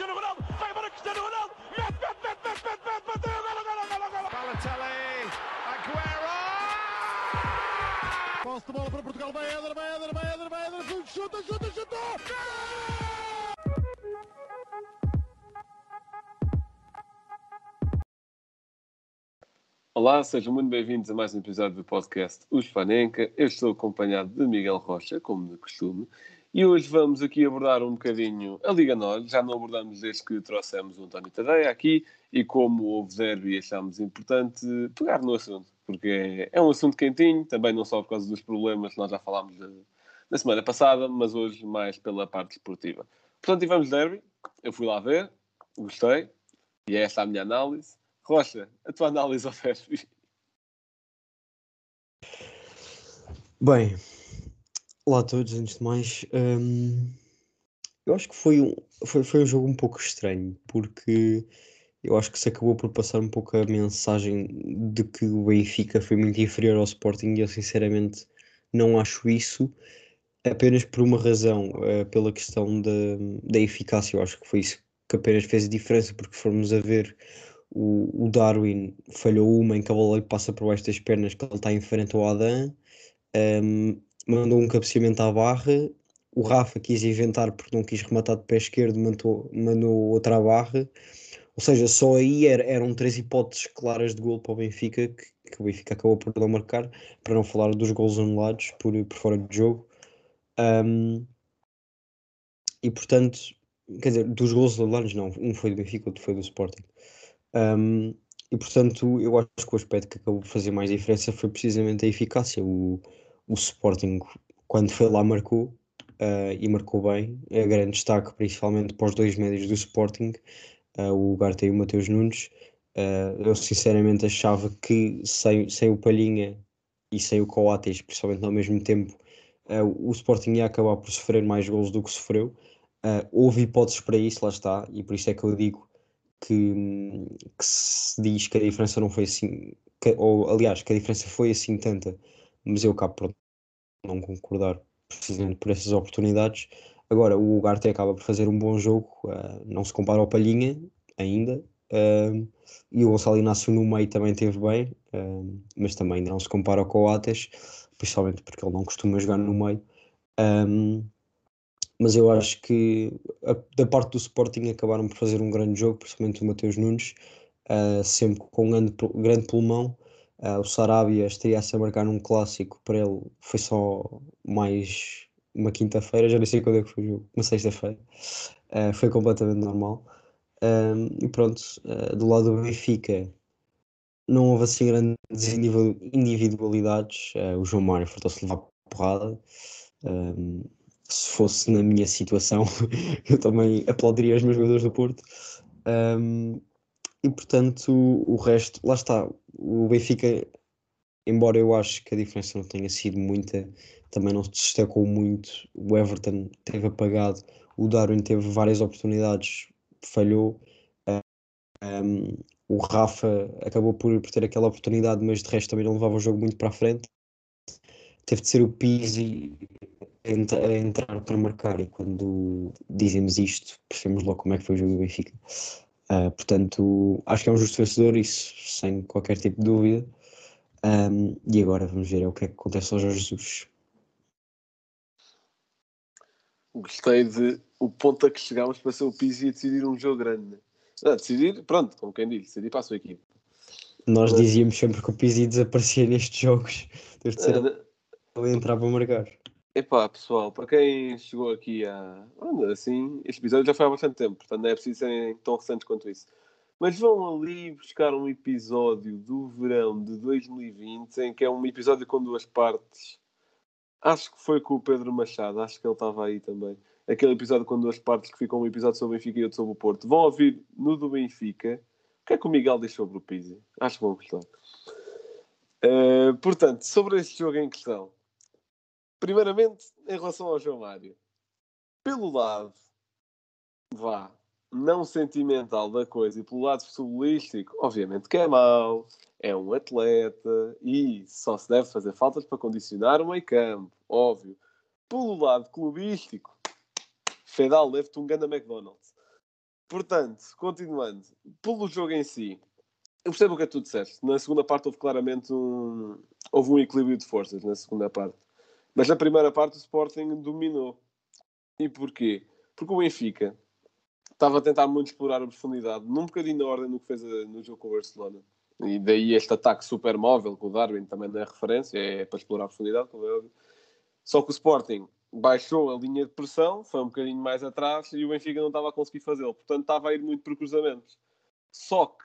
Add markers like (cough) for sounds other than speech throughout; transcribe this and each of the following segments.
Cristiano Ronaldo, vai embora Cristiano Ronaldo, mete, mete, mete, mete, mete, mete, bateu, golo, golo, golo, golo. Balotelli, Aguero! Posse de bola para Portugal, vai Éder, vai Éder, vai Éder, vai Éder, chuta, chuta, chuta! Olá, sejam muito bem-vindos a mais um episódio do podcast Os Fanenca. Eu estou acompanhado de Miguel Rocha, como de costume, e hoje vamos aqui abordar um bocadinho a Liga Norte. Já não abordamos desde que trouxemos o António Tadeia aqui, e como houve derby, achámos importante pegar no assunto, porque é um assunto quentinho, também não só por causa dos problemas que nós já falámos na semana passada, mas hoje mais pela parte esportiva. Portanto, tivemos derby, eu fui lá ver, gostei, e é esta a minha análise. Rocha, a tua análise ao derby. Bem, olá a todos, antes de mais. hum, eu acho que foi um, foi, foi um jogo um pouco estranho, porque eu acho que se acabou por passar um pouco a mensagem de que o Benfica foi muito inferior ao Sporting e eu sinceramente não acho isso, apenas por uma razão, eh, pela questão da, da eficácia. Eu acho que foi isso que apenas fez a diferença, porque formos a ver o, o Darwin falhou uma em que a bola passa por baixo das pernas, que ele está em frente ao Adam, hum, mandou um cabeceamento à barra. O Rafa quis inventar porque não quis rematar de pé esquerdo, mandou, mandou outra à barra. Ou seja, só aí era- eram três hipóteses claras de gol para o Benfica, que, que o Benfica acabou por não marcar, para não falar dos gols anulados por, por fora de jogo. Hum, e portanto, quer dizer, dos gols anulados não, um foi do Benfica, outro foi do Sporting. Um, e portanto, eu acho que o aspecto que acabou por fazer mais diferença foi precisamente a eficácia. O, o Sporting, quando foi lá, marcou ah, e marcou bem. É grande destaque, principalmente para os dois médios do Sporting, ah, o Ugarte e o Mateus Nunes. Ah, eu sinceramente achava que sem, sem o Palhinha e sem o Coates, principalmente ao mesmo tempo, o Sporting ia acabar por sofrer mais gols do que sofreu. Houve hipóteses para isso, lá está, e por isso é que eu digo que, que se diz que a diferença não foi assim, que- ou aliás, que a diferença foi assim tanta, mas eu acabo por não concordar precisamente por essas oportunidades. Agora, o Ugarte acaba por fazer um bom jogo, ah, não se compara ao Palhinha ainda, ah, e o Gonçalo Inácio no meio também teve bem, ah, mas também ainda não se compara ao Coates, principalmente porque ele não costuma jogar no meio. Ahm, mas eu acho que a- da parte do Sporting acabaram por fazer um grande jogo, principalmente o Mateus Nunes, sempre com um grande, grande pulmão. Ah, o Sarabia estreia-se a marcar num clássico, para ele foi só mais uma quinta-feira, já nem sei quando é que foi o jogo, uma sexta-feira. Ah, foi completamente normal. Ahm, e pronto, ah, do lado do Benfica não houve assim grandes individu- individualidades. Ah, o João Mário fartou-se levar porrada. Ahm, se fosse na minha situação, (laughs) eu também aplaudiria os meus jogadores do Porto. Ahm, e portanto, o resto, lá está. O Benfica, embora eu acho que a diferença não tenha sido muita, também não se destacou muito. O Everton teve apagado, o Darwin teve várias oportunidades, falhou. Ahm, o Rafa acabou por, por ter aquela oportunidade, mas de resto também não levava o jogo muito para a frente. Teve de ser o Pizzi a entrar para marcar, e quando dizemos isto, percebemos logo como é que foi o jogo do Benfica. Ah, portanto, acho que é um justo vencedor, isso sem qualquer tipo de dúvida. Ahm, e agora vamos ver é o que é que acontece ao Jorge Jesus. Gostei de o ponto a que chegámos para ser o Pizzi a decidir um jogo grande. Ah, decidir, pronto, como quem diz, decidir para a sua equipe. Nós dizíamos sempre que o Pizzi desaparecia nestes jogos, teve de ser ele a entrar para marcar. Epá, pessoal, para quem chegou aqui a. Anda, assim, este episódio já foi há bastante tempo, portanto não é preciso serem tão recentes quanto isso. Mas vão ali buscar um episódio do verão de 2020, em que é um episódio com duas partes. Acho que foi com o Pedro Machado, acho que ele estava aí também. Aquele episódio com duas partes que ficou um episódio sobre o Benfica e outro sobre o Porto. Vão ouvir no do Benfica. O que é que o Miguel diz sobre o Pizzi? Acho que vão gostar. Eh, portanto, sobre este jogo em questão. Primeiramente, em relação ao João Mário. Pelo lado, vá, não sentimental da coisa e pelo lado futebolístico, obviamente que é mau, é um atleta e só se deve fazer faltas para condicionar o meio campo, óbvio. Pelo lado clubístico, Fedal leve-te um ganda McDonald's. portanto, continuando, pelo jogo em si, eu percebo o que é que tu disseste. Na segunda parte houve claramente um, houve um equilíbrio de forças na segunda parte. Mas na primeira parte o Sporting dominou. E porquê? Porque o Benfica estava a tentar muito explorar a profundidade, num bocadinho na ordem do que fez a- no jogo com o Barcelona. E daí este ataque super móvel, que o Darwin também não é referência, é para explorar a profundidade, como é óbvio. Só que o Sporting baixou a linha de pressão, foi um bocadinho mais atrás e o Benfica não estava a conseguir fazê-lo. Portanto, estava a ir muito por cruzamentos. Só que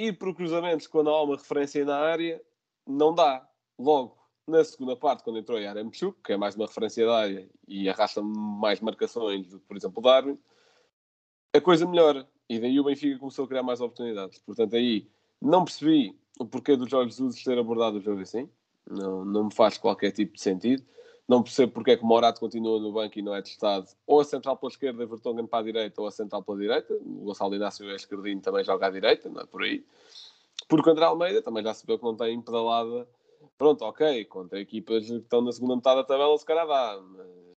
ir por cruzamentos quando há uma referência na área não dá. Logo, na segunda parte, quando entrou Yaremchuk, que é mais uma referência da área e arrasta mais marcações do que, por exemplo, o Darwin, a coisa melhora. E daí o Benfica começou a criar mais oportunidades. Portanto, aí não percebi o porquê do Jorge Jesus ter abordado o jogo assim. Não, não me faz qualquer tipo de sentido. Não percebo porque é que o Morato continua no banco e não é testado. Ou a central pela esquerda, Vertonghen para a direita, ou a central pela direita. O Gonçalo Inácio é esquerdinho, também joga à direita, não é por aí. Porque contra a Almeida também já se que não tem pedalada. Pronto, ok, contra equipas que estão na segunda metade da tabela, se calhar dá.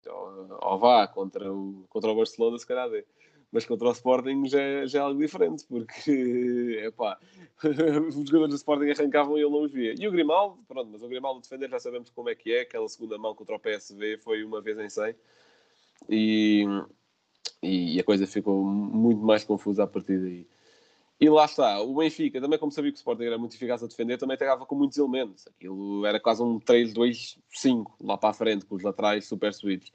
Ou, ou vá, contra o, contra o Barcelona, se calhar dê. Mas contra o Sporting já, já é algo diferente, porque, (laughs) epá, (laughs) os jogadores do Sporting arrancavam e ele não os via. E o Grimaldo, pronto, mas o Grimaldo defender já sabemos como é que é, aquela segunda mão contra o PSV foi uma vez em 100. E, e a coisa ficou muito mais confusa a partir daí. E lá está, o Benfica, também como sabia que o Sporting era muito eficaz a defender, também pegava com muitos elementos. Aquilo era quase um 3-2-5 lá para a frente, com os laterais super subidos.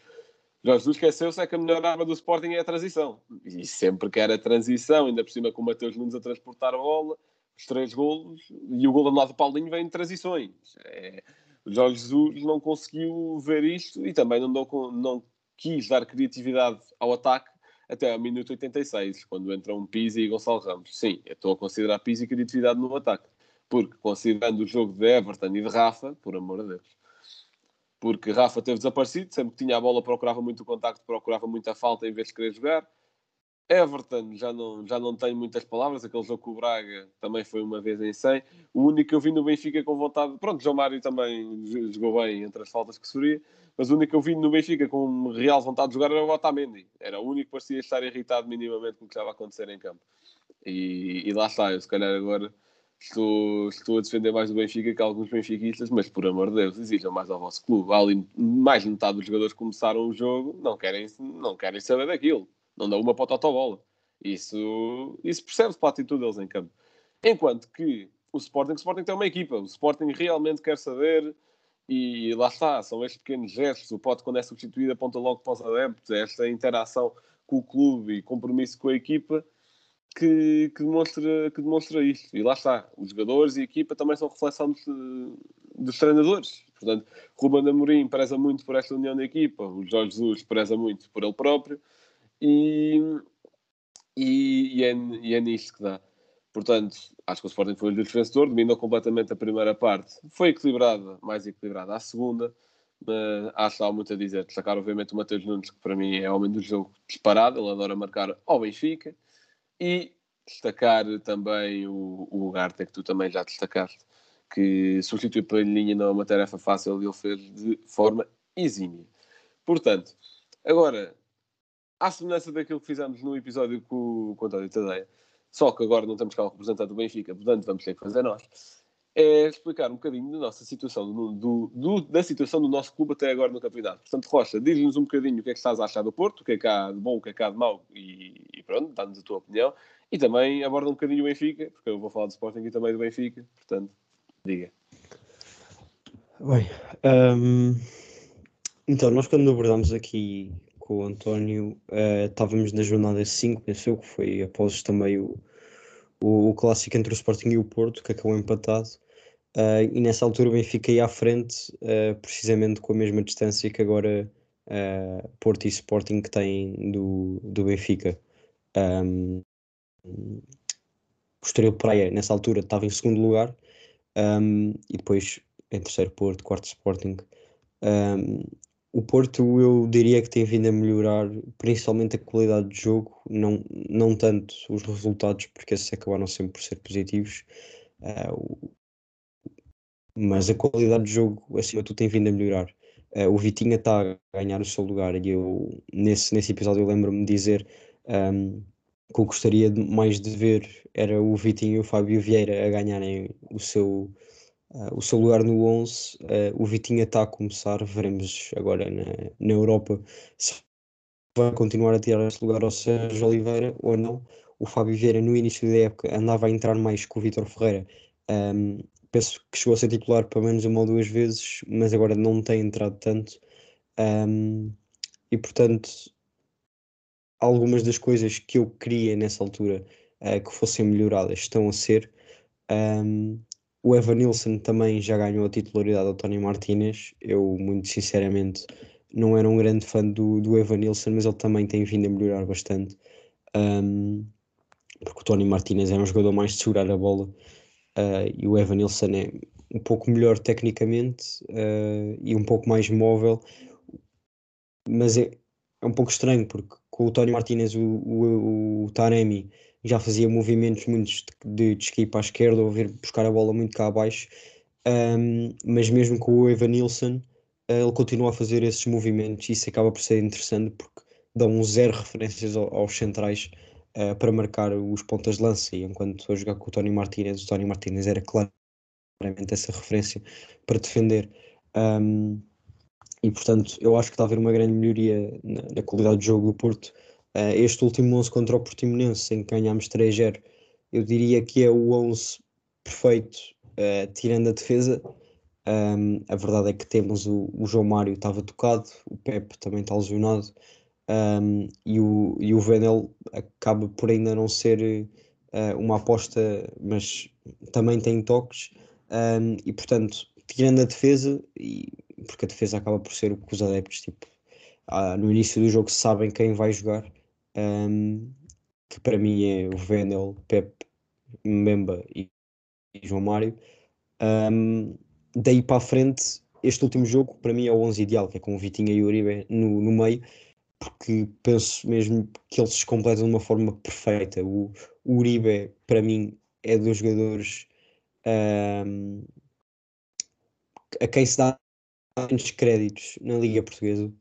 Jorge Jesus esqueceu-se é que a melhor arma do Sporting é a transição. E sempre que era transição, ainda por cima com o Mateus Nunes a transportar a bola, os três golos, e o gol do lado do Paulinho vem de transições. É, o Jorge Jesus não conseguiu ver isto e também não, deu não quis dar criatividade ao ataque até ao minuto 86, quando entram Pizzi e Gonçalo Ramos. Sim, eu estou a considerar Pizzi criatividade no ataque. Porque, considerando o jogo de Everton e de Rafa, por amor de Deus, porque Rafa teve desaparecido, sempre que tinha a bola procurava muito o contacto, procurava muita falta em vez de querer jogar. Everton já não, já não tem muitas palavras, aquele jogo com o Braga também foi uma vez em 100. O único que eu vi no Benfica com vontade, pronto, João Mário também jogou bem entre as faltas que sofria, mas o único que eu vi no Benfica com real vontade de jogar era o Otamendi. Era o único que parecia estar irritado minimamente com o que estava a acontecer em campo. E, e lá está, eu se calhar agora estou, estou a defender mais o Benfica que alguns benfiquistas, mas por amor de Deus, exijam mais ao vosso clube. Ali mais de metade dos jogadores começaram o jogo não querem, não querem saber daquilo. Não dão uma para a totobola. Isso, isso percebe-se pela atitude deles em campo. Enquanto que o Sporting, o Sporting tem uma equipa. O Sporting realmente quer saber e lá está, são estes pequenos gestos. O pote, quando é substituído, aponta logo para os adeptos. É esta interação com o clube e compromisso com a equipa que, que, demonstra, que demonstra isto. E lá está, os jogadores e a equipa também são reflexão dos, dos treinadores. Portanto, Ruben Amorim preza muito por esta união da equipa, o Jorge Jesus preza muito por ele próprio e, e, e, é, e é nisto que dá. Portanto, acho que o Sporting foi o vencedor, dominou completamente a primeira parte. Foi equilibrada, mais equilibrada a segunda, mas acho que há muito a dizer. Destacar, obviamente, o Mateus Nunes, que para mim é homem do jogo disparado, ele adora marcar ao Benfica. E destacar também o, o Ugarte, que tu também já destacaste, que substitui Palhinha não é uma tarefa fácil e ele fez de forma exímia. Portanto, agora, à semelhança daquilo que fizemos no episódio com, com o António Tadeia, só que agora não temos cá o representante do Benfica, portanto vamos ter que fazer nós, é explicar um bocadinho da nossa situação, do, do, da situação do nosso clube até agora no campeonato. Portanto, Rocha, diz-nos um bocadinho o que é que estás a achar do Porto, o que é que há de bom, o que é que há de mau, e, e pronto, dá-nos a tua opinião. E também aborda um bocadinho o Benfica, porque eu vou falar do Sporting e também do Benfica, portanto, diga. Bem, hum, então, nós quando abordámos aqui com o António, eh, estávamos na jornada 5, penso eu, que foi após também o, o, o clássico entre o Sporting e o Porto, que acabou empatado. eh, e nessa altura o Benfica ia à frente, eh, precisamente com a mesma distância que agora Porto e Sporting que têm do, do Benfica. Um, o Praia, nessa altura, estava em segundo lugar, um, e depois em terceiro Porto, quarto Sporting. Um, o Porto eu diria que tem vindo a melhorar principalmente a qualidade de jogo, não, não tanto os resultados, porque esses acabaram sempre por ser positivos, uh, mas a qualidade de jogo acima de tudo tem vindo a melhorar. Uh, o Vitinha está a ganhar o seu lugar e eu nesse, nesse episódio eu lembro-me de dizer um, que eu gostaria de- mais de ver era o Vitinho e o Fábio Vieira a ganharem o seu, ah, o seu lugar no 11. Ah, o Vitinho está a começar, veremos agora na, na Europa se vai continuar a tirar esse lugar ao Sérgio Oliveira ou não. O Fábio Vieira no início da época andava a entrar mais que o Vítor Ferreira. Ahm, penso que chegou a ser titular pelo menos uma ou duas vezes, mas agora não tem entrado tanto. Ahm, e portanto, algumas das coisas que eu queria nessa altura eh, que fossem melhoradas estão a ser. Ahm, o Evan Nilsson também já ganhou a titularidade ao Tony Martinez. Eu, muito sinceramente, não era um grande fã do, do Evan Nilsson, mas ele também tem vindo a melhorar bastante. Ahm, porque o Tony Martinez é um jogador mais de segurar a bola ah, e o Evan Nilsson é um pouco melhor tecnicamente ah, e um pouco mais móvel, mas é, é um pouco estranho porque com o Tony Martinez o, o, o Taremi já fazia movimentos muitos de, de esqui para a esquerda ou vir buscar a bola muito cá abaixo, Ahm, mas mesmo com o Evan Nilsson ah, ele continua a fazer esses movimentos e isso acaba por ser interessante porque dão zero (laughs) referências ao- aos centrais eh, para marcar os pontas de lança. E enquanto estou a jogar com o Tony Martinez, o Tony Martinez era claramente essa referência para defender. Um, e portanto, eu acho que está a haver uma grande melhoria na, na qualidade de jogo do Porto. Eh, este último 11 contra o Portimonense, em que ganhámos 3-0, eu diria que é o 11 perfeito, eh, tirando a defesa. Um, a verdade é que temos o, o João Mário estava tocado, o Pepe também está lesionado. Um, e o, e o Venel acaba por ainda não ser eh, uma aposta, mas também tem toques. Um, e portanto, tirando a defesa, e, porque a defesa acaba por ser o que os adeptos, tipo, ah, no início do jogo sabem quem vai jogar, um, que para mim é o Venel, Pep, Mbemba e, e João Mário. Um, daí para a frente, este último jogo para mim é o 11 ideal, que é com o Vitinha e o Uribe no, no meio, porque penso mesmo que eles se completam de uma forma perfeita. O, o Uribe, para mim, é dos jogadores ahm, a quem se dá menos créditos na Liga Portuguesa,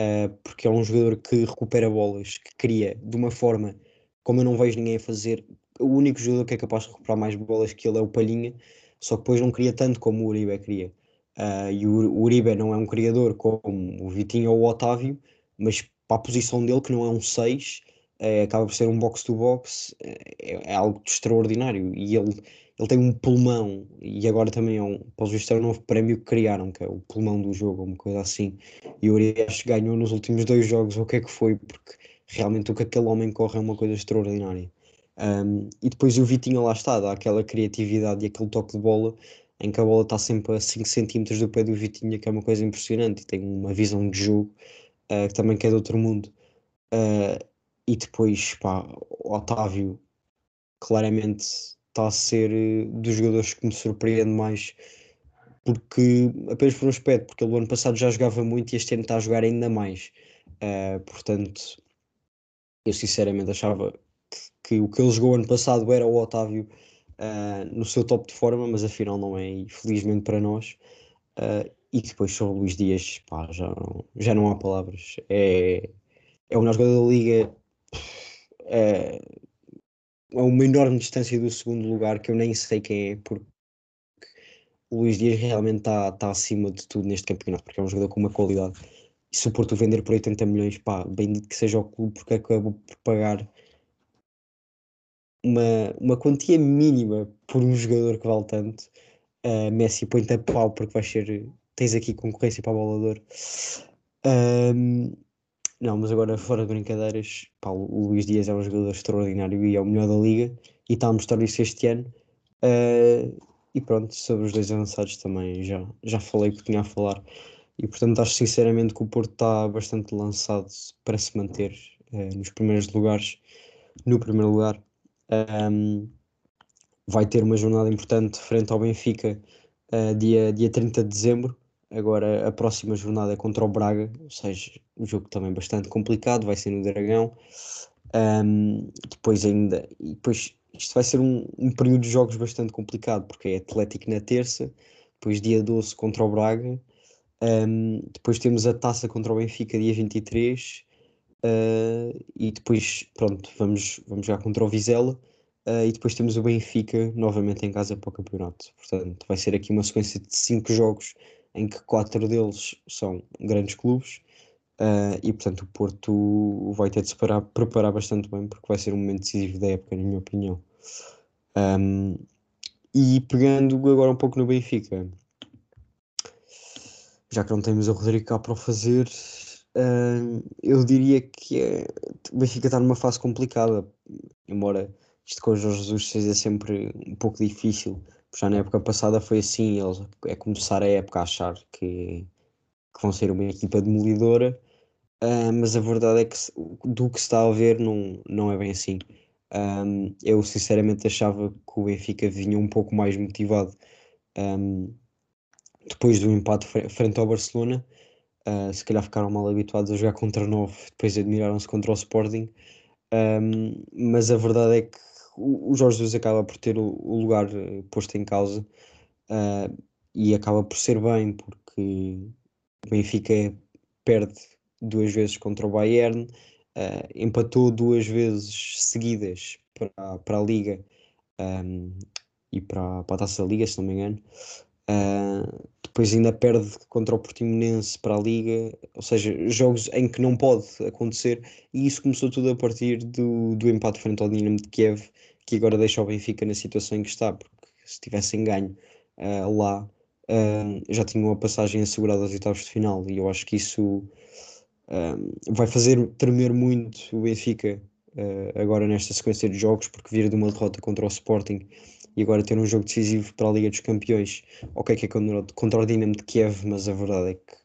ah, porque é um jogador que recupera bolas, que cria de uma forma como eu não vejo ninguém a fazer. O único jogador que é capaz de recuperar mais bolas que ele é o Palhinha, só que depois não cria tanto como o Uribe queria. Ah, e o, Uribe não é um criador como o Vitinho ou o Otávio, mas para a posição dele, que não é um 6, eh, acaba por ser um box-to-box, é, é algo extraordinário. E ele, ele tem um pulmão, e agora também é um, pelos vistos, é um novo prémio que criaram, que é o pulmão do jogo, uma coisa assim. E o que ganhou nos últimos dois jogos, o que é que foi, porque realmente o que aquele homem corre é uma coisa extraordinária. Um, e depois o Vitinho lá está, dá aquela criatividade e aquele toque de bola em que a bola está sempre a 5 cm do pé do Vitinho, que é uma coisa impressionante, e tem uma visão de jogo uh, que também que é de outro mundo. Uh, e depois, pá, o Otávio claramente está a ser uh, dos jogadores que me surpreende mais, porque apenas por um aspecto, porque ele ano passado já jogava muito e este ano está a jogar ainda mais. Uh, portanto, eu sinceramente achava que, que o que ele jogou ano passado era o Otávio uh, no seu top de forma, mas afinal não é, e felizmente para nós. Uh, e depois sobre o Luís Dias, pá, já, não, já não há palavras. É, é o melhor jogador da liga é, a uma enorme distância do segundo lugar, que eu nem sei quem é, porque o Luís Dias realmente está tá acima de tudo neste campeonato, porque é um jogador com uma qualidade. E se o Porto vender por 80 milhões, pá, bendito que seja o clube, porque acabou por pagar uma, uma quantia mínima por um jogador que vale tanto. Uh, Messi põe-te a pau porque vais ser. Tens aqui concorrência para a bolador. Um, não, mas agora fora de brincadeiras, pá, o Luís Dias é um jogador extraordinário e é o melhor da liga e está a mostrar isso este ano. Uh, e pronto, sobre os dois avançados também já, já falei o que tinha a falar. E portanto acho sinceramente que o Porto está bastante lançado para se manter uh, nos primeiros lugares. No primeiro lugar, um, vai ter uma jornada importante frente ao Benfica uh, dia, dia 30 de dezembro. Agora a próxima jornada é contra o Braga, ou seja, um jogo também bastante complicado, vai ser no Dragão. Um, depois ainda, e depois isto vai ser um, um, período de jogos bastante complicado, porque é Atlético na terça, depois dia 12 contra o Braga, um, depois temos a taça contra o Benfica dia 23, Uh, e depois, pronto, vamos, vamos jogar contra o Vizela. Uh, e depois temos o Benfica novamente em casa para o campeonato. Portanto, vai ser aqui uma sequência de cinco jogos em que quatro deles são grandes clubes. Uh, e portanto, o Porto vai ter de se parar, preparar bastante bem, porque vai ser um momento decisivo da época, na minha opinião. Um, e pegando agora um pouco no Benfica, já que não temos o Rodrigo cá para o fazer, uh, eu diria que é, o Benfica está numa fase complicada, embora isto com o Jorge Jesus seja sempre um pouco difícil. Já na época passada foi assim, eles é começar a época a achar que, que vão ser uma equipa demolidora, uh, mas a verdade é que do que se está a ver não, não é bem assim. Um, eu sinceramente achava que o Benfica vinha um pouco mais motivado um, depois do empate frente ao Barcelona. Uh, se calhar ficaram mal habituados a jogar contra 9, depois admiraram-se contra o Sporting. Um, mas a verdade é que o, Jorge Jesus acaba por ter o, lugar eh, posto em causa uh, e acaba por ser bem, porque o Benfica perde duas vezes contra o Bayern, uh, empatou duas vezes seguidas para, para a Liga um, e para, para a Taça da Liga, se não me engano. Uh, depois ainda perde contra o Portimonense para a Liga, ou seja, jogos em que não pode acontecer, e isso começou tudo a partir do, do empate frente ao Dinamo de Kiev, que agora deixa o Benfica na situação em que está, porque se tivessem ganho uh, lá, uh, já tinham a passagem assegurada aos oitavos de final, e eu acho que isso vai fazer tremer muito o Benfica agora nesta sequência de jogos, porque vir de uma derrota contra o Sporting e agora ter um jogo decisivo para a Liga dos Campeões, ok que é contra, o Dinamo de Kiev, mas a verdade é que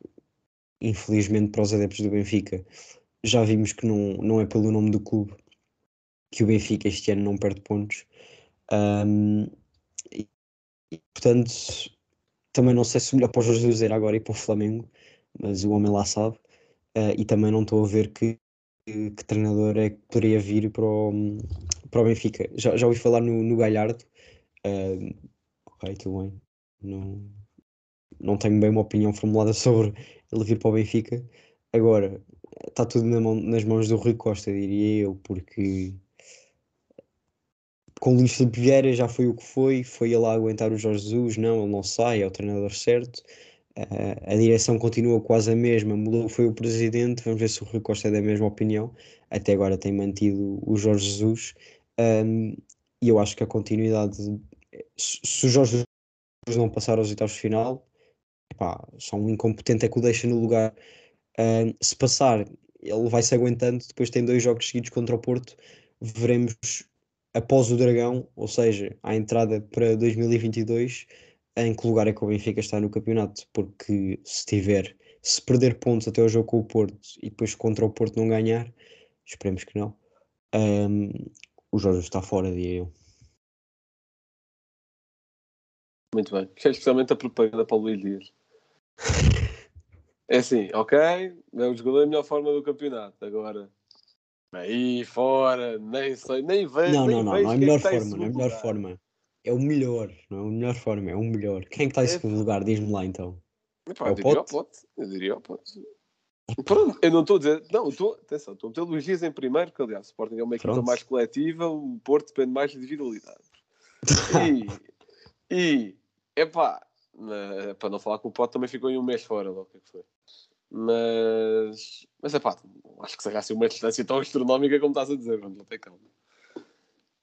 infelizmente para os adeptos do Benfica já vimos que não, não é pelo nome do clube que o Benfica este ano não perde pontos. Um, e, portanto, também não sei se melhor para o Jorge dizer agora e para o Flamengo, mas o homem lá sabe. Uh, e também não estou a ver que, que, que, treinador é que poderia vir para o, para o Benfica. Já, já ouvi falar no, no Galhardo. Uh, ok, tudo bem. Não, não tenho bem uma opinião formulada (laughs) sobre ele vir para o Benfica. Agora, está tudo na mão, nas mãos do Rui Costa, diria eu, porque com o Luís Filipe Vieira já foi o que foi, foi ele lá aguentar o Jorge Jesus, não, ele não sai, é o treinador certo. Uh, a direção continua quase a mesma, mudou, foi o presidente, vamos ver se o Rui Costa é da mesma opinião. Até agora tem mantido o Jorge Jesus. Um, e eu acho que a continuidade, se o Jorge Jesus não passar aos oitavos de final, epá, só um incompetente é que o deixa no lugar. Uh, se passar, ele vai se aguentando, depois tem dois jogos seguidos contra o Porto, veremos após o Dragão, ou seja, à entrada para 2022, em que lugar é que o Benfica está no campeonato, porque se tiver, se perder pontos até o jogo com o Porto e depois contra o Porto não ganhar, esperemos que não, um, o Jorge está fora, diria eu. Muito bem. Isto é especialmente a propaganda para o Luís Dias. É assim, ok, é o jogador da melhor forma do campeonato. Agora, Aí fora, nem sei, nem vejo. Não, nem não, não, não é a melhor forma, não é a melhor forma. É o melhor, não é a melhor forma, é o melhor. Quem é que está em É- segundo lugar? Diz-me lá então. Epá, É eu o diria Pote? Eu diria ao pote. Pronto, eu não estou a dizer. Não, estou, atenção, estou a meter o Luís Dias em primeiro, porque aliás, o Sporting é uma equipa mais coletiva, o Porto depende mais de individualidade. E, (laughs) e epá, na- para não falar que o Pote também ficou em um mês fora, lá, o que é que foi. Mas, mas epá, acho que será assim uma distância tão astronómica como estás a dizer, vamos ter calma.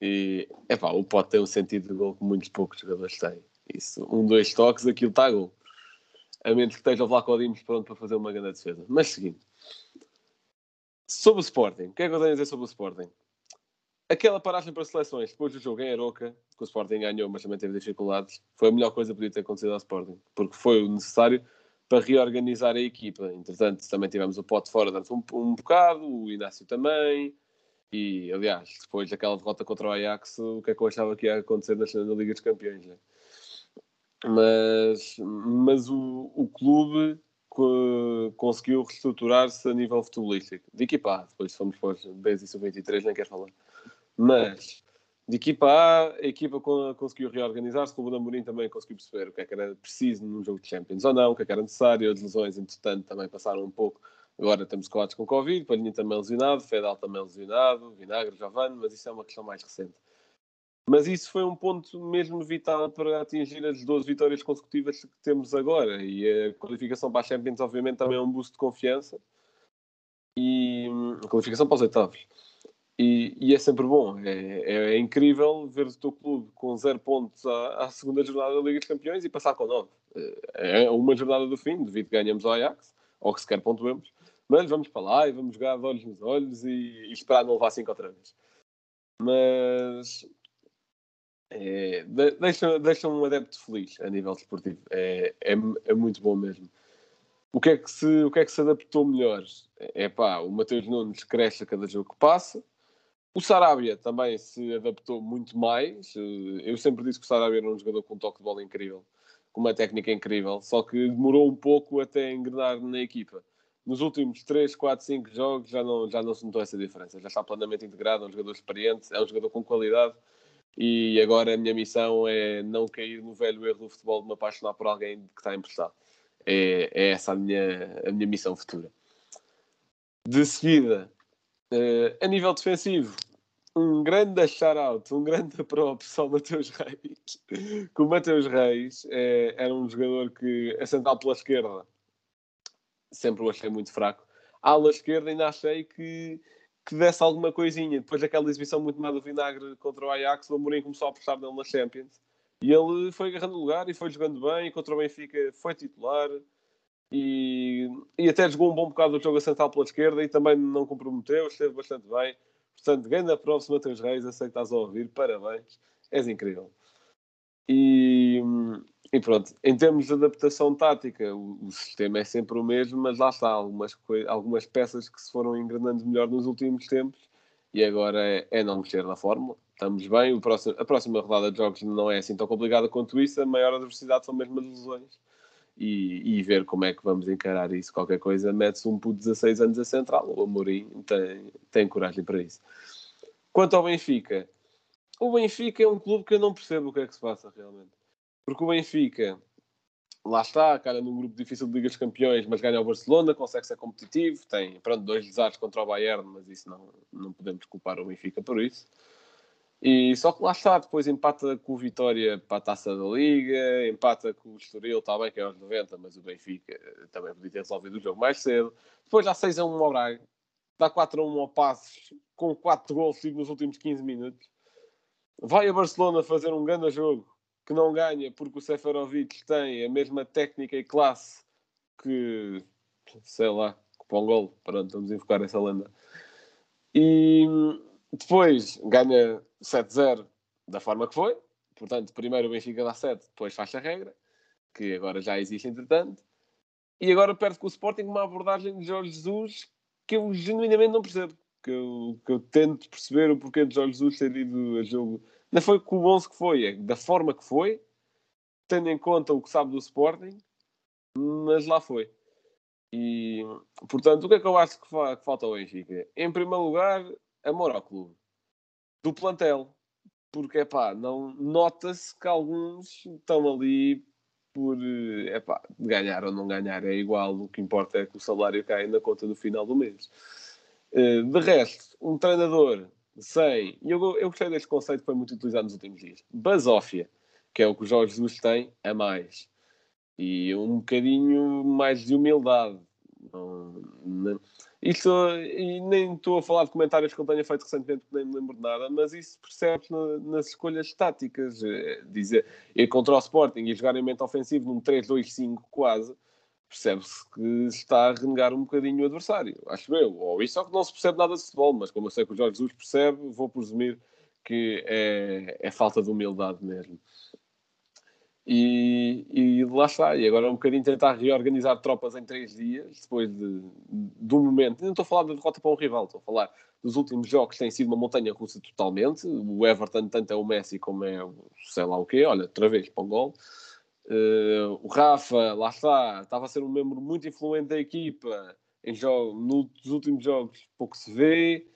E epá, o Pote tem um sentido de gol que muitos poucos jogadores têm. Isso, um, dois toques, aquilo está a gol. A menos que esteja o Vlaco Dimos pronto para fazer uma grande defesa. Mas seguindo. Sobre o Sporting, o que é que eu tenho a dizer sobre o Sporting? Aquela paragem para seleções depois do jogo em Aroca, que o Sporting ganhou, mas também teve dificuldades, foi a melhor coisa que podia ter acontecido ao Sporting, porque foi o necessário para reorganizar a equipa. Entretanto, também tivemos o pote fora durante um, um bocado, o Inácio também, e aliás, depois daquela derrota contra o Ajax, o que é que eu achava que ia acontecer na, na Liga dos Campeões, né? Mas, mas o, o clube co- conseguiu reestruturar-se a nível futebolístico. De equipa depois fomos para os Bs e Sub-23, nem quero falar. Mas, de equipa A, a equipa con- conseguiu reorganizar-se, o Ruben Amorim também conseguiu perceber o que é que era preciso num jogo de Champions ou não, o que é que era necessário, as lesões, entretanto, também passaram um pouco Agora temos Coates com Covid, Palhinha também lesionado, Fedal também lesionado, Vinagre, Giovanni, mas isso é uma questão mais recente. Mas isso foi um ponto mesmo vital para atingir as 12 vitórias consecutivas que temos agora. E a qualificação para a Champions, obviamente, também é um boost de confiança. E a qualificação para os oitavos. E, e é sempre bom. É, é, é, incrível ver o teu clube com zero pontos à, à, segunda jornada da Liga dos Campeões e passar com nove. É, é uma jornada do fim, devido que ganhamos ao Ajax, ou que sequer pontuemos. Mas vamos para lá e vamos jogar de olhos nos olhos e, e esperar não levar cinco outra vez. Mas é, deixa, deixa um adepto feliz a nível desportivo. É, é, é, muito bom mesmo. O que, é que se, o que é que se adaptou melhor? É pá, o Mateus Nunes cresce a cada jogo que passa. O Sarabia também se adaptou muito mais. Eu sempre disse que o Sarabia era um jogador com um toque de bola incrível, com uma técnica incrível, só que demorou um pouco até engrenar na equipa. Nos últimos 3, 4, 5 jogos já não, já não se notou essa diferença. Já está plenamente integrado, é um jogador experiente, é um jogador com qualidade e agora a minha missão é não cair no velho erro do futebol de me apaixonar por alguém que está emprestado. É, é essa a minha, a minha missão futura. De seguida, uh, a nível defensivo, um grande shout-out, um grande (laughs) props ao Mateus Reis. Que o Mateus Reis é, era um jogador que, a central pela esquerda, sempre o achei muito fraco. À ala esquerda ainda achei que que desse alguma coisinha. Depois daquela exibição muito má do Vinagre contra o Ajax, o Amorim começou a apostar nele na Champions. E ele foi agarrando lugar e foi jogando bem. Contra o Benfica foi titular. E, e até jogou um bom bocado do jogo a central pela esquerda e também não comprometeu, esteve bastante bem. Portanto, grande próxima Mateus Reis, estás a ouvir, parabéns, és incrível. E, e pronto, em termos de adaptação tática, o, o, sistema é sempre o mesmo, mas lá está, algumas, algumas peças que se foram engrenando melhor nos últimos tempos e agora é, é não mexer na fórmula. Estamos bem, próximo, a próxima rodada de jogos não é assim tão complicada quanto isso, a maior adversidade são mesmo as lesões. E, e, ver como é que vamos encarar isso. Qualquer coisa, mete-se um de 16 anos a central. O Amorim tem, tem coragem para isso. Quanto ao Benfica, o Benfica é um clube que eu não percebo o que é que se passa realmente. Porque o Benfica, lá está, cara num grupo difícil de Liga dos Campeões, mas ganha o Barcelona, consegue ser competitivo, tem, pronto, dois desastres contra o Bayern, mas isso não, não podemos culpar o Benfica por isso. E só que lá está, depois empata com o Vitória para a taça da Liga, empata com o Estoril, está bem que é aos 90, mas o Benfica também podia ter resolvido o jogo mais cedo. Depois já 6 a 1 ao Braga, dá 4 a 1 ao Passos, com 4 gols nos últimos 15 minutos. Vai a Barcelona fazer um grande jogo, que não ganha porque o Seferovic tem a mesma técnica e classe que, sei lá, que para um gol. Pronto, vamos invocar essa lenda. E depois ganha 7-0 da forma que foi. Portanto, primeiro o Benfica dá 7, depois faz a regra, que agora já existe entretanto. E agora perde com o Sporting uma abordagem de Jorge Jesus que eu genuinamente não percebo. Que eu, que eu tento perceber o porquê de Jorge Jesus ter ido a jogo não foi com o 11 que foi, é da forma que foi, tendo em conta o que sabe do Sporting, mas lá foi. E, portanto, o que é que eu acho que, fa que falta ao Benfica? Em primeiro lugar, amor ao clube. Do plantel. Porque, pá, não nota-se que alguns estão ali por, epá, ganhar ou não ganhar é igual. O que importa é que o salário cai na conta no final do mês. Eh, de resto, um treinador sem. E eu, eu gostei deste conceito que foi muito utilizado nos últimos dias. Basófia, que é o que o Jorge Jesus tem a mais. E um bocadinho mais de humildade. Não, não, isto, e nem estou a falar de comentários que ele tenha feito recentemente, nem me lembro de nada, mas isso percebe-se na, nas escolhas táticas. É, dizer, ir contra o Sporting e jogar em mente ofensivo num 3-2-5 quase, percebe-se que está a renegar um bocadinho o adversário, acho eu. Ou isso é que não se percebe nada de futebol, mas como eu sei que o Jorge Jesus percebe, vou presumir que é, é falta de humildade mesmo. E, e, lá está. E agora um bocadinho tentar reorganizar tropas em três dias, depois de, de um momento. Não estou a falar da derrota para um rival, estou a falar dos últimos jogos, tem sido uma montanha russa totalmente. O Everton, tanto é o Messi como é o sei lá o quê. Olha, outra vez para o gol. Uh, o Rafa, lá está, estava a ser um membro muito influente da equipa em jogo, nos últimos jogos, pouco se vê.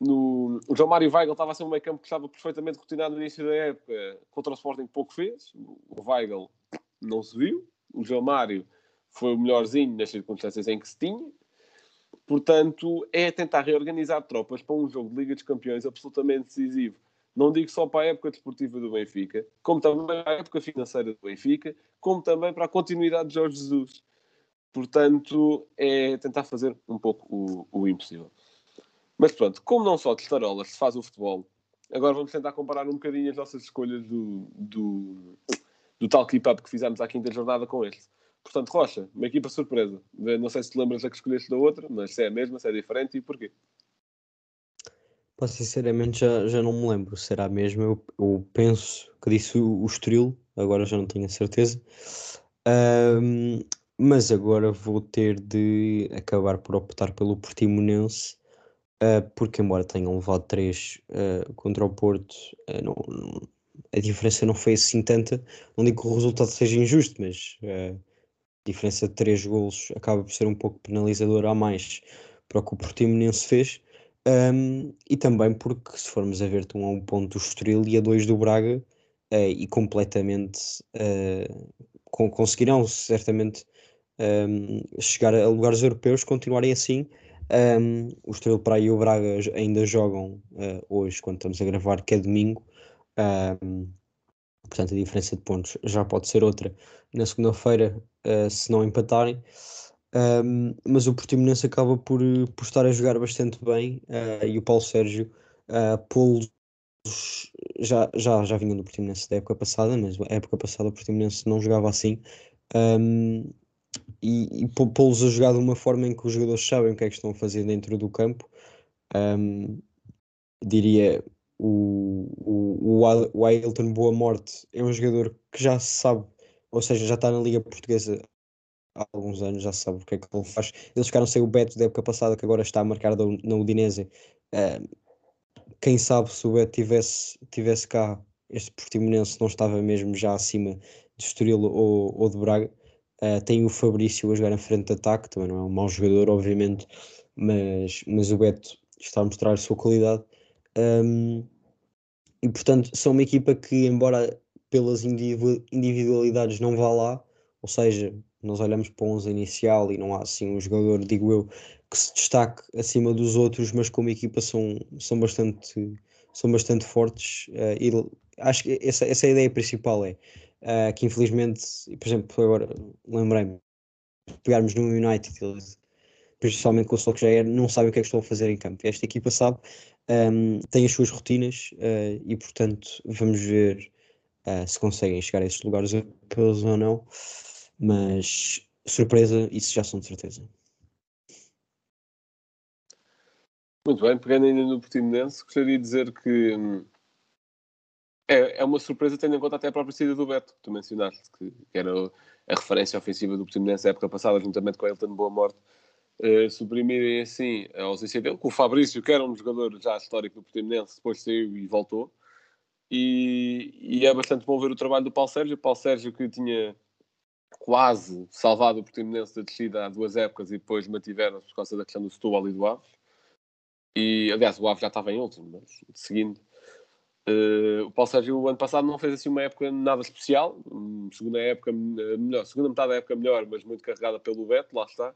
No, o João Mário Weigl estava a ser um meio campo que estava perfeitamente rotinado no início da época, contra o Sporting pouco fez. O Weigl não se viu. O João Mário foi o melhorzinho nas circunstâncias em que se tinha. Portanto, é tentar reorganizar tropas para um jogo de Liga dos Campeões absolutamente decisivo. Não digo só para a época desportiva do Benfica, como também para a época financeira do Benfica, como também para a continuidade de Jorge Jesus. Portanto, é tentar fazer um pouco o, o impossível. Mas pronto, como não só de estarolas se faz o futebol, agora vamos tentar comparar um bocadinho as nossas escolhas do, do, do tal keep-up que fizemos à quinta jornada com este. Portanto, Rocha, uma equipa surpresa. Não sei se te lembras da que escolheste da outra, mas se é a mesma, se é diferente e porquê. Pá, sinceramente já, já não me lembro. Será mesmo? Eu, eu penso que disse o, o Estoril, agora já não tenho a certeza. Ahm, mas agora vou ter de acabar por optar pelo Portimonense, ah, porque embora tenham levado 3 contra o Porto, ah, não- a diferença não foi assim tanta. Não digo que o resultado seja injusto, mas ah, a diferença de 3 golos acaba por ser um pouco penalizadora a mais para o que o Portimonense fez. Um, e também porque, se formos a ver, estão a um ponto do Estoril e a dois do Braga, e completamente con- conseguirão certamente um, chegar a lugares europeus, continuarem assim. Um, o Estoril para aí e o Braga ainda jogam eh, hoje, quando estamos a gravar, que é domingo. Um, portanto, a diferença de pontos já pode ser outra na segunda-feira, eh, se não empatarem. Um, mas o Portimonense acaba por, por estar a jogar bastante bem eh, e o Paulo Sérgio uh, já, já, já vinham do Portimonense da época passada, mas a época passada o Portimonense não jogava assim um, e, e pô- pô-los a jogar de uma forma em que os jogadores sabem o que é que estão a fazer dentro do campo. Um, diria o, o, o Ailton Boa Morte é um jogador que já sabe, ou seja, já está na Liga Portuguesa há alguns anos, já sabe o que é que ele faz. Eles ficaram sem o Beto da época passada, que agora está a marcar na Udinese. Ah, quem sabe se o Beto tivesse, tivesse cá, este Portimonense não estava mesmo já acima de Estoril ou, ou de Braga. Ah, tem o Fabrício a jogar em frente de ataque, também não é um mau jogador, obviamente, mas, mas o Beto está a mostrar a sua qualidade. Um, e portanto, são uma equipa que, embora pelas individu- individualidades não vá lá, ou seja, nós olhamos para o 11 inicial e não há assim um jogador, digo eu, que se destaque acima dos outros, mas como equipa são, são, bastante, são bastante fortes. eh, e acho que essa, essa é a ideia principal é eh, que infelizmente, por exemplo, agora lembrei-me, pegarmos no United, eles, principalmente com o Solskjaer, não sabem o que é que estão a fazer em campo. Esta equipa sabe, ehm, tem as suas rotinas eh, e portanto vamos ver eh, se conseguem chegar a esses lugares europeus ou não, mas surpresa, isso já são de certeza. Muito bem, pegando ainda no Portimonense, gostaria de dizer que hum, é, é uma surpresa tendo em conta até a própria saída do Beto, que tu mencionaste, que, que era a referência ofensiva do Portimonense na época passada, juntamente com a Elton Boa Morte, eh, suprimirem assim a ausência dele, com o Fabrício, que era um jogador já histórico do Portimonense, depois saiu e voltou. E, e é bastante bom ver o trabalho do Paulo Sérgio. O Paulo Sérgio que tinha quase salvado o Portimonense da descida há duas épocas e depois mantiveram por causa da questão do Setúbal e do Aves. E, aliás, o Aves já estava em último, mas seguindo. Eh, o Paulo Sérgio, o ano passado, não fez assim uma época nada especial. Hum, Segunda época eh, melhor, segunda metade da época melhor, mas muito carregada pelo Beto, lá está.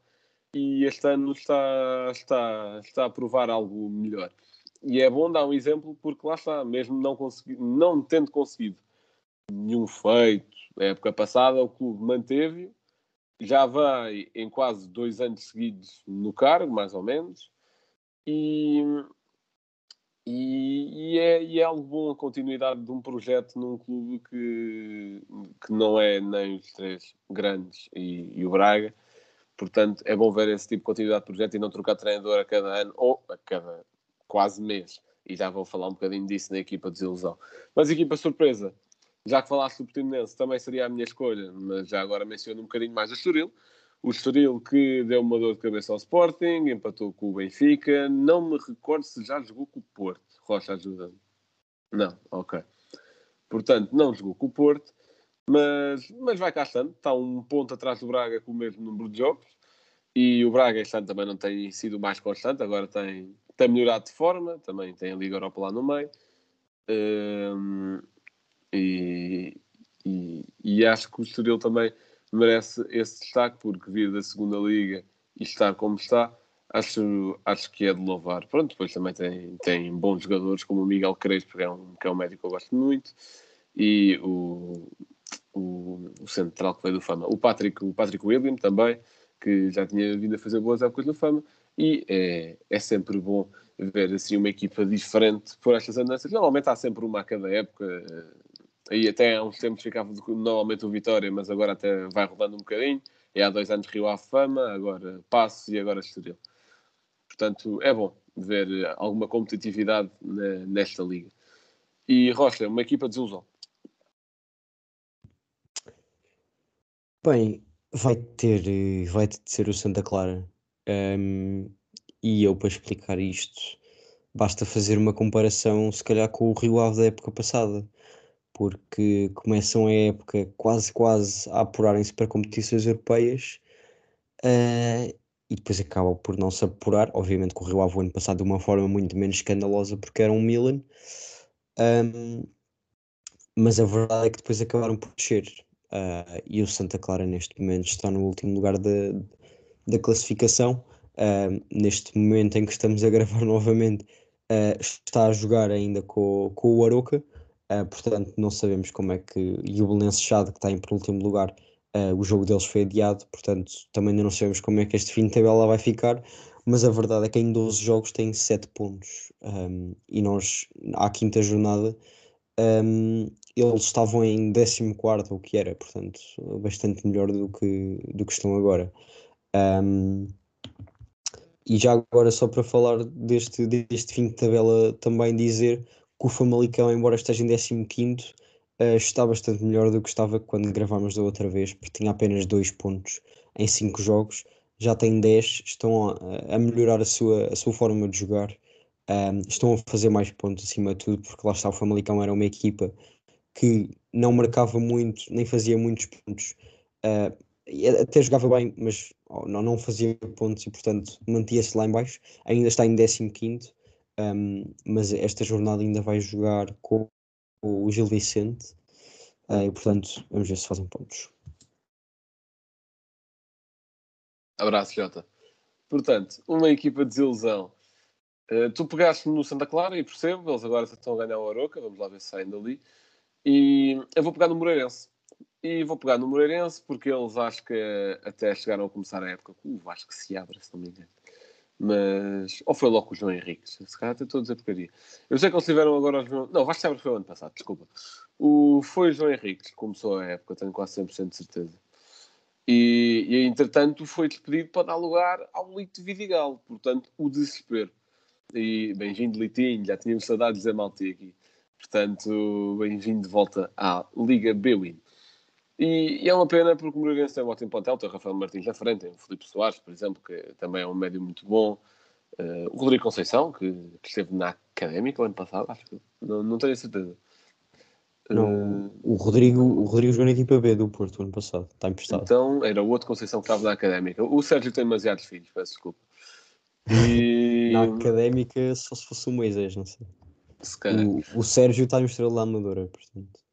E este ano está, está, está a provar algo melhor. E é bom dar um exemplo porque lá está, mesmo não, consegui, não tendo conseguido nenhum feito na época passada, o clube manteve já vai em quase dois anos seguidos no cargo, mais ou menos, e, e, e é, e é algo bom a continuidade de um projeto num clube que, que não é nem os três grandes e, e o Braga. Portanto, é bom ver esse tipo de continuidade de projeto e não trocar treinador a cada ano ou a cada quase mês. E já vou falar um bocadinho disso na equipa de desilusão. Mas equipa surpresa, já que falaste do Portimonense, também seria a minha escolha, mas já agora menciono um bocadinho mais o Estoril. O Estoril que deu uma dor de cabeça ao Sporting, empatou com o Benfica. Não me recordo se já jogou com o Porto. Rocha, ajuda-me. Não, ok. Portanto, não jogou com o Porto, mas, mas vai cá estando. Está um ponto atrás do Braga com o mesmo número de jogos. E o Braga este ano também não tem sido mais constante, agora tem, tem melhorado de forma, também tem a Liga Europa lá no meio. Hum, e, e, e acho que o Estoril também merece esse destaque, porque vir da segunda Liga e estar como está, acho, acho que é de louvar. Pronto, depois também tem, tem bons jogadores como o Miguel Crespo, que é um, que é um médico que eu gosto muito, e o, o, o central que veio do Fama, o Patrick, o Patrick William também, que já tinha vindo a fazer boas épocas no Fama, e é, é sempre bom ver assim uma equipa diferente por estas andanças. Normalmente há sempre uma a cada época, aí até há uns tempos ficava normalmente o Vitória, mas agora até vai rodando um bocadinho. E há dois anos Rio à Fama, agora Passos e agora Estoril. Portanto, é bom ver alguma competitividade nesta liga. E Rocha, uma equipa de desilusão. Bem, vai ter, eh, vai ter de ser o Santa Clara. Um, e eu, para explicar isto, basta fazer uma comparação, se calhar, com o Rio Ave da época passada, porque começam a época quase, quase a apurarem-se para competições europeias uh, e depois acabam por não se apurar. Obviamente, com o Rio Ave o ano passado de uma forma muito menos escandalosa, porque era um Milan, um, mas a verdade é que depois acabaram por descer. Uh, e o Santa Clara neste momento está no último lugar da, da classificação. Uh, neste momento em que estamos a gravar (laughs) novamente, uh, está a jogar ainda com, com o Aroca. portanto, não sabemos como é que. E o Belenense Chade, que está em penúltimo lugar, o jogo deles foi adiado. Portanto, também ainda não sabemos como é que este fim de tabela vai ficar. Mas a verdade é que em 12 jogos tem 7 pontos. Um, e nós, à quinta jornada, um, eles estavam em 14, o que era, portanto, bastante melhor do que, do que estão agora. Um, e já agora, só para falar deste, deste fim de tabela, também dizer que o Famalicão, embora esteja em 15, uh, está bastante melhor do que estava quando gravámos da outra vez, porque tinha apenas 2 pontos em 5 jogos, já tem 10, estão a, a, melhorar a sua, a sua forma de jogar. Um, estão a fazer mais pontos acima de tudo, porque lá está o Famalicão era uma equipa que não marcava muito, nem fazia muitos pontos, uh, até jogava bem, mas não, não fazia pontos e, portanto, mantia-se lá em baixo. Ainda está em 15, um, mas esta jornada ainda vai jogar com, o Gil Vicente uh, e, portanto, vamos ver se fazem pontos. Abraço, Jota. Portanto, uma equipa de desilusão. Uh, tu pegaste no Santa Clara e percebo, eles agora estão a ganhar o Aroca, vamos lá ver se saem dali. E eu vou pegar no Moreirense. E vou pegar no Moreirense porque eles acho que até chegaram a começar a época com o Vasco se abre, se não me engano. Mas. Ou foi logo o João Henrique? Se calhar a dizer porcaria. Eu sei que eles tiveram agora os. Não, o Vasco foi o ano passado, desculpa. O... Foi o João Henrique que começou a época, tenho quase 100% de certeza. E, e entretanto foi despedido para dar lugar ao Lito Vidigal. Portanto, o desespero. E bem-vindo, Litinho, já tínhamos saudades de Malti aqui. Portanto, bem-vindo de volta à Liga B-Win. E, e, é uma pena porque o Moreirense tem um ótimo plantel, tem o Rafael Martins na frente, tem o Felipe Soares, por exemplo, que também é um médio muito bom. Uh, o Rodrigo Conceição, que, que, esteve na Académica o ano passado, acho que não, não tenho certeza. Não, uh, o Rodrigo, o Rodrigo jogou na equipa B do Porto ano passado, está emprestado. Então era o outro Conceição que estava na Académica. O Sérgio tem demasiados filhos, peço desculpa. E... (laughs) na Académica só se fosse o Moisés, não sei. O, o Sérgio está no Estrela da Amadora, portanto.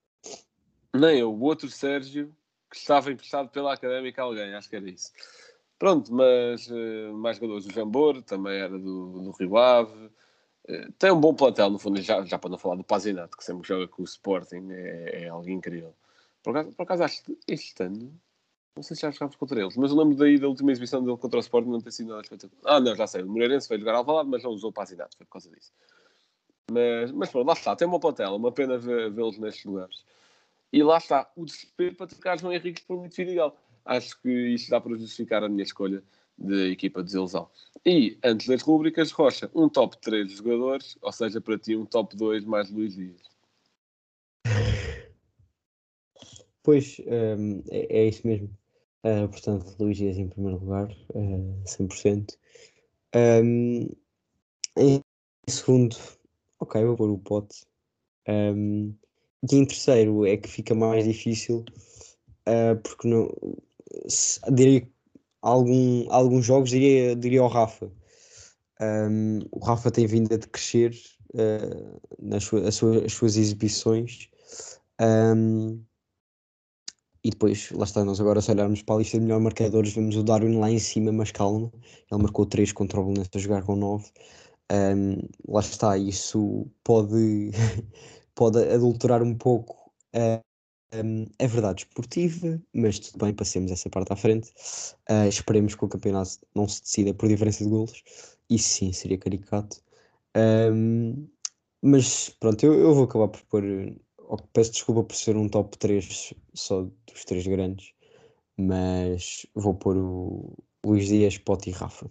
Nem o outro Sérgio que estava emprestado pela Académica a alguém, acho que era isso. Pronto, mas uh, mais jogadores do Jambor, também era do, do Rio Ave. Uh, tem um bom plantel, no fundo, já, já para não falar do Pazinato, que sempre joga com o Sporting, é, é algo incrível. Por acaso, por acaso, acho que este ano, não sei se já jogámos contra eles, mas eu lembro daí da última exibição dele contra o Sporting não ter sido nada espetacular. Ah, não, já sei, o Moreirense veio jogar ao Valado, mas não usou o Pazinato, foi por causa disso. Mas, mas pronto, lá está, tem uma plantel, uma pena vê-los nestes lugares. E lá está, o desespero para trocar João Henrique por muito Vidigal. Acho que isto dá para justificar a minha escolha de equipa de desilusão. E, antes das rúbricas, Rocha, um top 3 de jogadores, ou seja, para ti um top 2 mais Luís Dias. Pois, um, é, é, isso mesmo. Uh, portanto, Luís Dias em primeiro lugar, uh, 100%. Um, em segundo, ok, vou pôr o pote. Um, e em terceiro é que fica mais difícil, uh, porque não, se, diria algum, alguns jogos diria, diria ao Rafa. Um, o Rafa tem vindo a crescer uh, nas sua, as, suas, as suas exibições. Um, e depois, lá está, nós agora se olharmos para a lista de melhores marcadores, vemos o Darwin lá em cima, mas calma, ele marcou 3 contra o Belenenses a jogar com 9. Um, lá está, isso pode, (laughs) pode adulterar um pouco a, a verdade esportiva, mas tudo bem, passemos essa parte à frente. Uh, esperemos que o campeonato não se decida por diferença de golos, isso sim seria caricato. Um, mas pronto, eu, eu vou acabar por pôr peço desculpa por ser um top 3 só dos três grandes, mas vou pôr o Luís Dias, Pote e Rafa.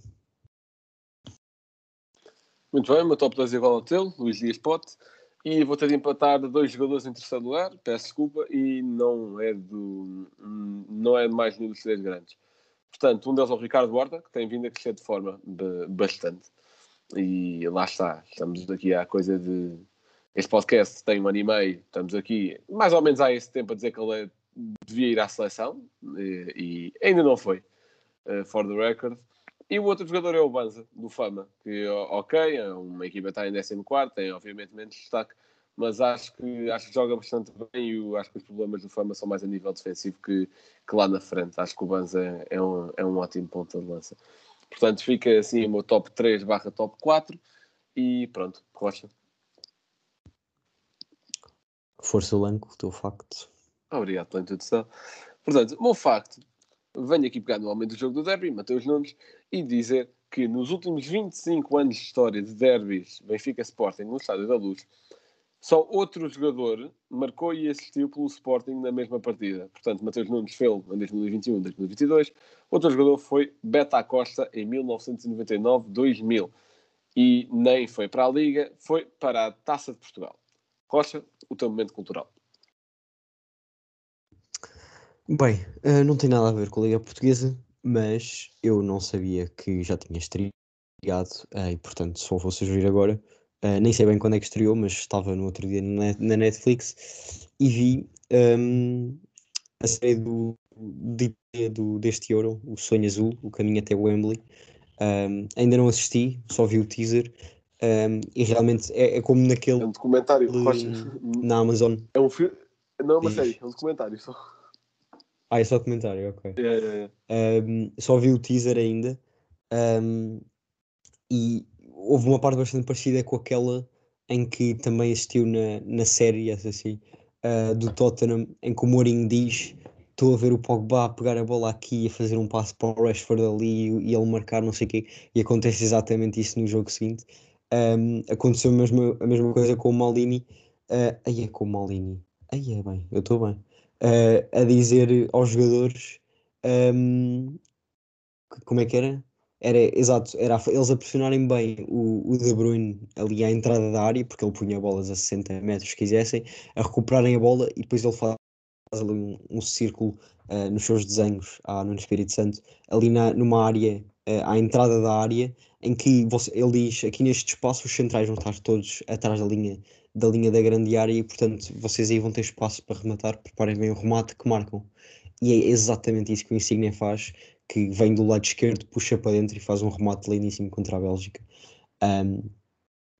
Muito bem, o meu top 2 é igual ao teu, Luís Dias Pote. E vou ter de empatar dois jogadores em terceiro lugar, peço desculpa, e não é do não é mais nenhum dos três grandes. Portanto, um deles é o Ricardo Horta, que tem vindo a crescer de forma bastante. E lá está, estamos aqui à coisa de este podcast tem um ano e meio, estamos aqui mais ou menos há esse tempo a dizer que ele é, devia ir à seleção e, e ainda não foi, uh, for the record. E o outro jogador é o Banza, do Fama, que, ok, é uma equipa que está em 14, tem obviamente menos destaque, mas acho que, acho que joga bastante bem e acho que os problemas do Fama são mais a nível defensivo que, que lá na frente. Acho que o Banza é, é, um, é um ótimo ponto de lança. Portanto, fica assim o meu top 3 barra top 4 e pronto, Rocha. Força Lanco, o teu facto. Obrigado pela introdução. Portanto, o meu facto, venho aqui pegar no aumento do jogo do derby, Mateus Nunes, e dizer que nos últimos 25 anos de história de derbys Benfica Sporting no Estádio da Luz, só outro jogador marcou e assistiu pelo Sporting na mesma partida. Portanto, Mateus Nunes fez em 2021 e 2022. Outro jogador foi Beta Acosta em 1999-2000. E nem foi para a Liga, foi para a Taça de Portugal. Rocha, o teu momento cultural. Bem, uh, não tem nada a ver com a Liga Portuguesa, mas eu não sabia que já tinha estreado uh, e, portanto, só vou sugerir agora. Uh, nem sei bem quando é que estreou, mas estava no outro dia na, Netflix e vi um, a série do, de, do, deste Euro, O Sonho Azul, O Caminho até Wembley. Um, ainda não assisti, só vi o teaser, um, e realmente é, é, como naquele. É um documentário, Rocha. Na Amazon. É um filme. Não é uma série, é um documentário só. Ah, é só documentário, ok. Yeah, yeah, yeah. Um, só vi o teaser ainda. Um, e houve uma parte bastante parecida com aquela em que também assistiu na, na série, essa assim, uh, do Tottenham, em que o Mourinho diz: Estou a ver o Pogba a pegar a bola aqui e a fazer um passo para o Rashford ali e, e ele marcar, não sei o quê. E acontece exatamente isso no jogo seguinte. Um, aconteceu a mesma, a mesma coisa com o Malini. Uh, aí é com o Malini. Aí é bem, eu estou bem. Uh, a dizer aos jogadores um, como é que era? Era exato, era eles a pressionarem bem o, o De Bruyne ali à entrada da área, porque ele punha bolas a 60 metros se quisessem, a recuperarem a bola e depois ele faz ali um, um círculo uh, nos seus desenhos no Espírito Santo, ali na, numa área, uh, à entrada da área, em que você, ele diz aqui neste espaço os centrais vão estar todos atrás da linha da linha da grande área e portanto vocês aí vão ter espaço para rematar, preparem bem o remate que marcam. E é exatamente isso que o Insignia faz, que vem do lado esquerdo, puxa para dentro e faz um remate lindíssimo contra a Bélgica. Um,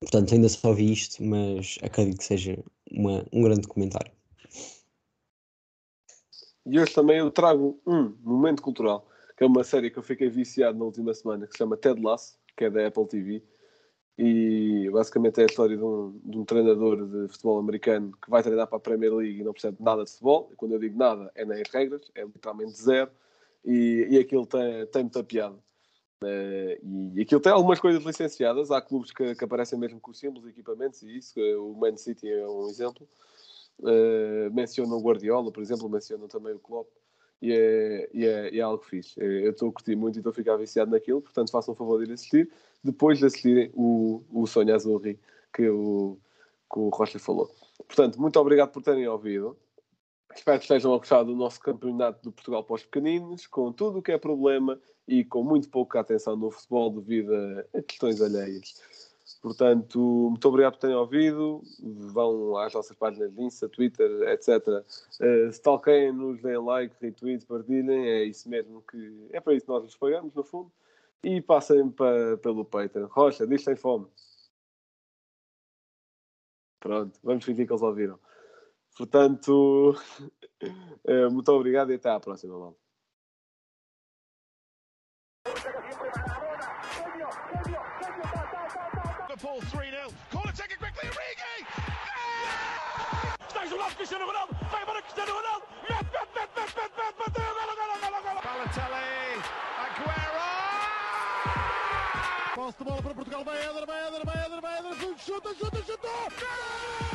portanto, ainda só vi isto, mas acredito que seja uma, um grande comentário. E hoje também eu trago um momento cultural, que é uma série que eu fiquei viciado na última semana, que se chama Ted Lasso, que é da Apple TV. E basicamente é a história de um, de um treinador de futebol americano que vai treinar para a Premier League e não percebe nada de futebol. E quando eu digo nada, é nem as regras, é literalmente zero. E, e aquilo tem, tem muita piada. Uh, e aquilo tem algumas coisas licenciadas. Há clubes que, que aparecem mesmo com símbolos e equipamentos, e isso, o Man City é um exemplo. Uh, mencionam o Guardiola, por exemplo, mencionam também o Klopp e é, e é, e é algo fixe. É, eu estou a curtir muito e estou a ficar viciado naquilo, portanto façam o favor de ir assistir, depois de assistirem o, o Sonho Azul que o, que o Rocha falou. Portanto, muito obrigado por terem ouvido. Espero que estejam a gostar do nosso campeonato do Portugal para os pequeninos, com tudo o que é problema e com muito pouca atenção no futebol devido a questões alheias. Portanto, muito obrigado por terem ouvido. Vão às nossas páginas de Insta, Twitter, etc. Uh, Stalkeiem-nos, deem like, retweet, partilhem. É isso mesmo que. É para isso que nós nos pagamos, no fundo. E passem para, pelo Patreon. Rocha, diz sem fome. Pronto, vamos fingir que eles ouviram. Portanto, Eh, muito obrigado e até à próxima, mal. Liverpool 3 0. Corner taken quickly. Origi! Está isolado Cristiano Ronaldo. Vai Cristiano Ronaldo. Mete, mete, mete, mete, mete, mete. Bateu. Golo, de bola para Portugal. Vai Eder, vai Eder, vai Eder, vai Eder. Chuta, chuta, chutou! Gol!